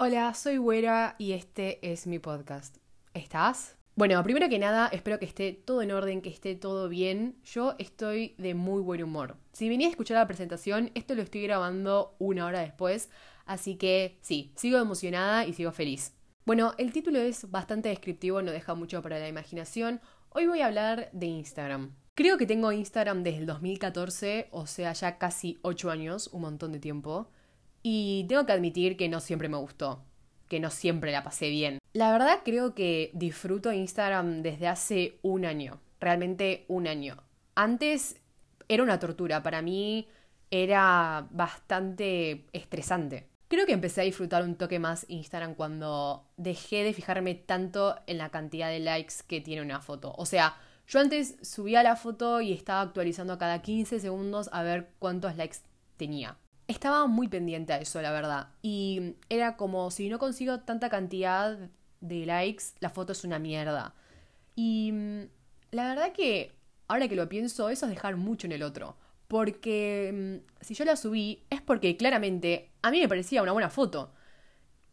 Hola, soy Güera y este es mi podcast. ¿Estás? Bueno, primero que nada, espero que esté todo en orden, que esté todo bien. Yo estoy de muy buen humor. Si venía a escuchar la presentación, esto lo estoy grabando una hora después, así que sí, sigo emocionada y sigo feliz. Bueno, el título es bastante descriptivo, no deja mucho para la imaginación. Hoy voy a hablar de Instagram. Creo que tengo Instagram desde el 2014, o sea, ya casi 8 años, un montón de tiempo. Y tengo que admitir que no siempre me gustó, que no siempre la pasé bien. La verdad creo que disfruto Instagram desde hace un año, realmente un año. Antes era una tortura, para mí era bastante estresante. Creo que empecé a disfrutar un toque más Instagram cuando dejé de fijarme tanto en la cantidad de likes que tiene una foto. O sea, yo antes subía la foto y estaba actualizando cada 15 segundos a ver cuántos likes tenía estaba muy pendiente a eso, la verdad. Y era como, si no consigo tanta cantidad de likes, la foto es una mierda. Y mm, la verdad que, ahora que lo pienso, eso es dejar mucho en el otro. Porque mm, si yo la subí es porque claramente a mí me parecía una buena foto.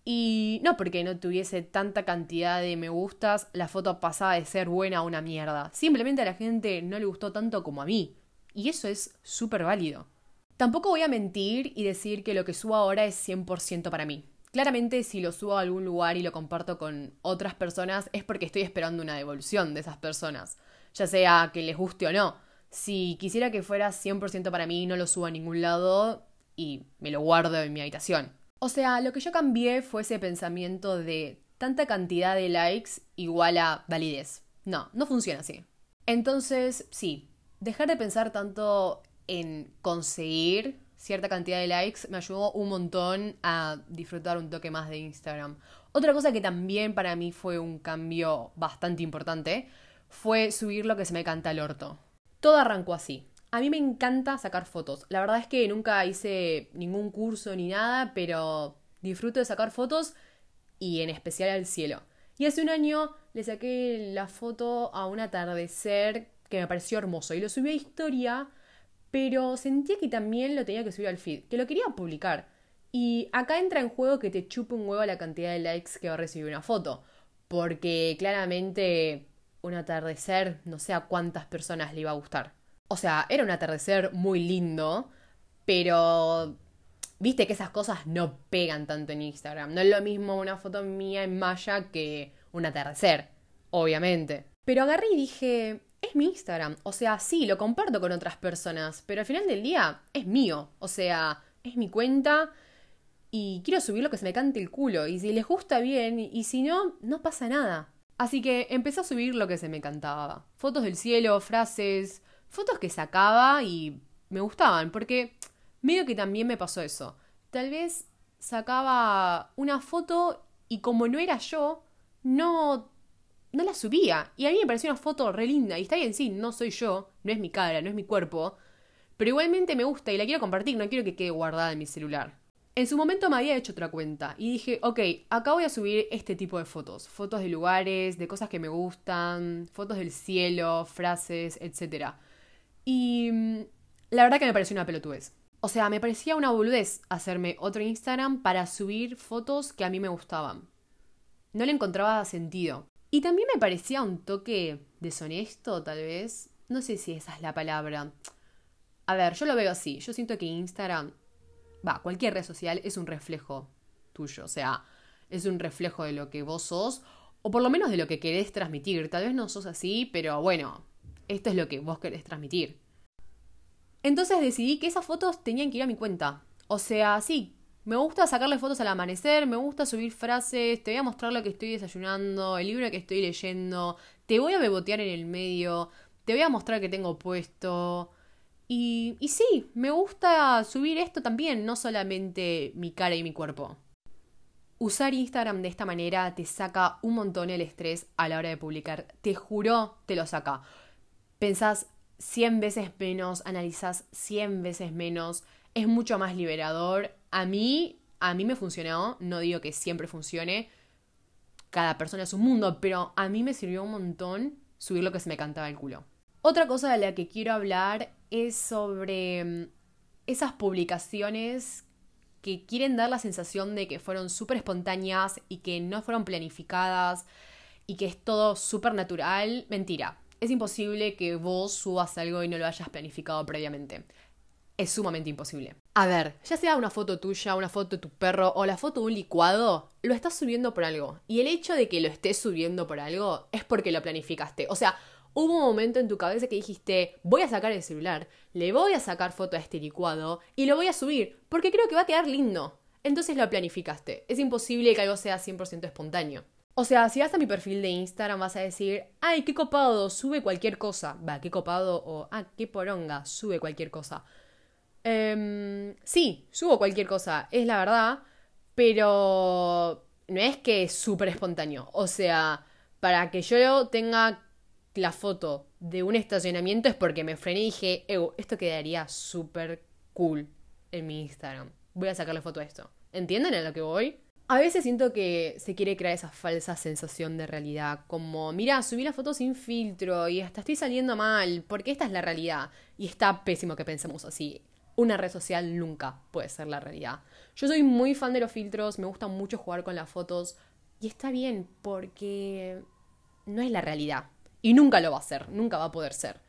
Y no porque no tuviese tanta cantidad de me gustas, la foto pasaba de ser buena a una mierda. Simplemente a la gente no le gustó tanto como a mí. Y eso es súper válido. Tampoco voy a mentir y decir que lo que subo ahora es 100% para mí. Claramente si lo subo a algún lugar y lo comparto con otras personas es porque estoy esperando una devolución de esas personas, ya sea que les guste o no. Si quisiera que fuera 100% para mí, no lo subo a ningún lado y me lo guardo en mi habitación. O sea, lo que yo cambié fue ese pensamiento de tanta cantidad de likes igual a validez. No, no funciona así. Entonces, sí, dejar de pensar tanto en conseguir cierta cantidad de likes me ayudó un montón a disfrutar un toque más de Instagram. Otra cosa que también para mí fue un cambio bastante importante fue subir lo que se me canta al orto. Todo arrancó así. A mí me encanta sacar fotos. La verdad es que nunca hice ningún curso ni nada, pero disfruto de sacar fotos y en especial al cielo. Y hace un año le saqué la foto a un atardecer que me pareció hermoso y lo subí a historia pero sentía que también lo tenía que subir al feed, que lo quería publicar. Y acá entra en juego que te chupe un huevo la cantidad de likes que va a recibir una foto, porque claramente un atardecer no sé a cuántas personas le iba a gustar. O sea, era un atardecer muy lindo, pero viste que esas cosas no pegan tanto en Instagram. No es lo mismo una foto mía en Maya que un atardecer, obviamente. Pero agarré y dije, mi Instagram. O sea, sí, lo comparto con otras personas, pero al final del día es mío. O sea, es mi cuenta y quiero subir lo que se me cante el culo. Y si les gusta bien, y si no, no pasa nada. Así que empecé a subir lo que se me cantaba. Fotos del cielo, frases, fotos que sacaba y me gustaban, porque medio que también me pasó eso. Tal vez sacaba una foto y como no era yo, no no la subía. Y a mí me pareció una foto re linda. Y está bien, sí, no soy yo, no es mi cara, no es mi cuerpo. Pero igualmente me gusta y la quiero compartir, no quiero que quede guardada en mi celular. En su momento me había hecho otra cuenta y dije, ok, acá voy a subir este tipo de fotos. Fotos de lugares, de cosas que me gustan, fotos del cielo, frases, etc. Y mm, la verdad que me pareció una pelotudez. O sea, me parecía una boludez hacerme otro Instagram para subir fotos que a mí me gustaban. No le encontraba sentido. Y también me parecía un toque deshonesto, tal vez. No sé si esa es la palabra. A ver, yo lo veo así. Yo siento que Instagram, va, cualquier red social es un reflejo tuyo. O sea, es un reflejo de lo que vos sos, o por lo menos de lo que querés transmitir. Tal vez no sos así, pero bueno, esto es lo que vos querés transmitir. Entonces decidí que esas fotos tenían que ir a mi cuenta. O sea, sí, me gusta sacarle fotos al amanecer, me gusta subir frases, te voy a mostrar lo que estoy desayunando, el libro que estoy leyendo, te voy a bebotear en el medio, te voy a mostrar que tengo puesto. Y, y sí, me gusta subir esto también, no solamente mi cara y mi cuerpo. Usar Instagram de esta manera te saca un montón el estrés a la hora de publicar. Te juro, te lo saca. Pensás 100 veces menos, analizás 100 veces menos, es mucho más liberador a mí, a mí me funcionó, no digo que siempre funcione, cada persona es un mundo, pero a mí me sirvió un montón subir lo que se me cantaba el culo. Otra cosa de la que quiero hablar es sobre mm, esas publicaciones que quieren dar la sensación de que fueron súper espontáneas y que no fueron planificadas y que es todo súper natural, mentira. Es imposible que vos subas algo y no lo hayas planificado previamente. Es sumamente imposible. A ver, ya sea una foto tuya, una foto de tu perro o la foto de un licuado, lo estás subiendo por algo. Y el hecho de que lo estés subiendo por algo es porque lo planificaste. O sea, hubo un momento en tu cabeza que dijiste, voy a sacar el celular, le voy a sacar foto a este licuado y lo voy a subir, porque creo que va a quedar lindo. Entonces lo planificaste. Es imposible que algo sea 100% espontáneo. O sea, si vas a mi perfil de Instagram vas a decir, ay, qué copado, sube cualquier cosa. Va, qué copado o, ah, qué poronga, sube cualquier cosa. Eh, sí, subo cualquier cosa, es la verdad, pero no es que es súper espontáneo. O sea, para que yo tenga la foto de un estacionamiento es porque me frené y dije, esto quedaría súper cool en mi Instagram. Voy a sacarle foto a esto. ¿Entienden a lo que voy? A veces siento que se quiere crear esa falsa sensación de realidad, como, mira, subí la foto sin filtro y hasta estoy saliendo mal, porque esta es la realidad. Y está pésimo que pensemos así una red social nunca puede ser la realidad. Yo soy muy fan de los filtros, me gusta mucho jugar con las fotos y está bien porque no es la realidad y nunca lo va a ser, nunca va a poder ser.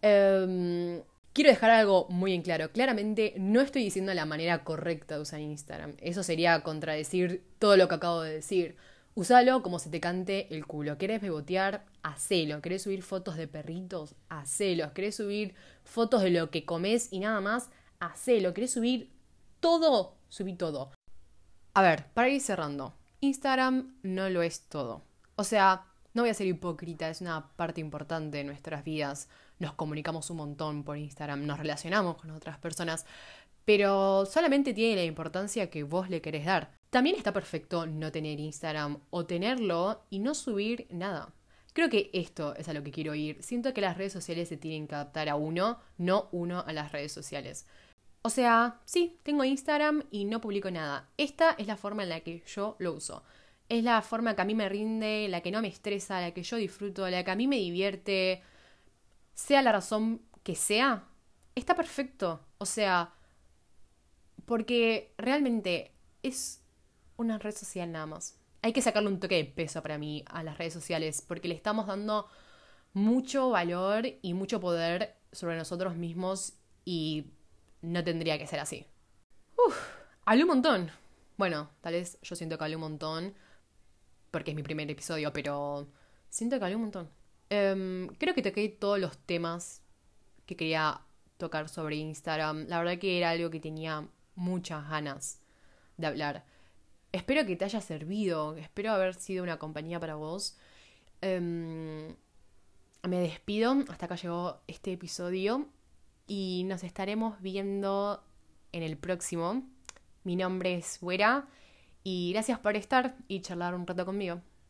Em, quiero dejar algo muy en claro. Claramente no estoy diciendo la manera correcta de usar Instagram. Eso sería contradecir todo lo que acabo de decir. Usalo como se te cante el culo. ¿Querés bebotear? Hacelo. ¿Querés subir fotos de perritos? Hacelo. ¿Querés subir fotos de lo que comes y nada más? Hacelo, querés subir todo, subí todo. A ver, para ir cerrando, Instagram no lo es todo. O sea, no voy a ser hipócrita, es una parte importante de nuestras vidas. Nos comunicamos un montón por Instagram, nos relacionamos con otras personas, pero solamente tiene la importancia que vos le querés dar. También está perfecto no tener Instagram o tenerlo y no subir nada. Creo que esto es a lo que quiero ir. Siento que las redes sociales se tienen que adaptar a uno, no uno a las redes sociales. O sea, sí, tengo Instagram y no publico nada. Esta es la forma en la que yo lo uso. Es la forma que a mí me rinde, la que no me estresa, la que yo disfruto, la que a mí me divierte. Sea la razón que sea, está perfecto. O sea, porque realmente es una red social nada más. Hay que sacarle un toque de peso para mí a las redes sociales porque le estamos dando mucho valor y mucho poder sobre nosotros mismos y no tendría que ser así. Uf, hablé un montón. Bueno, tal vez yo siento que hablé un montón porque es mi primer episodio, pero siento que hablé un montón. Em, creo que toqué todos los temas que quería tocar sobre Instagram. La verdad que era algo que tenía muchas ganas de hablar. Espero que te haya servido, espero haber sido una compañía para vos. Em, me despido, hasta acá llegó este episodio y nos estaremos viendo en el próximo. Mi nombre es Güera y gracias por estar y charlar un rato conmigo.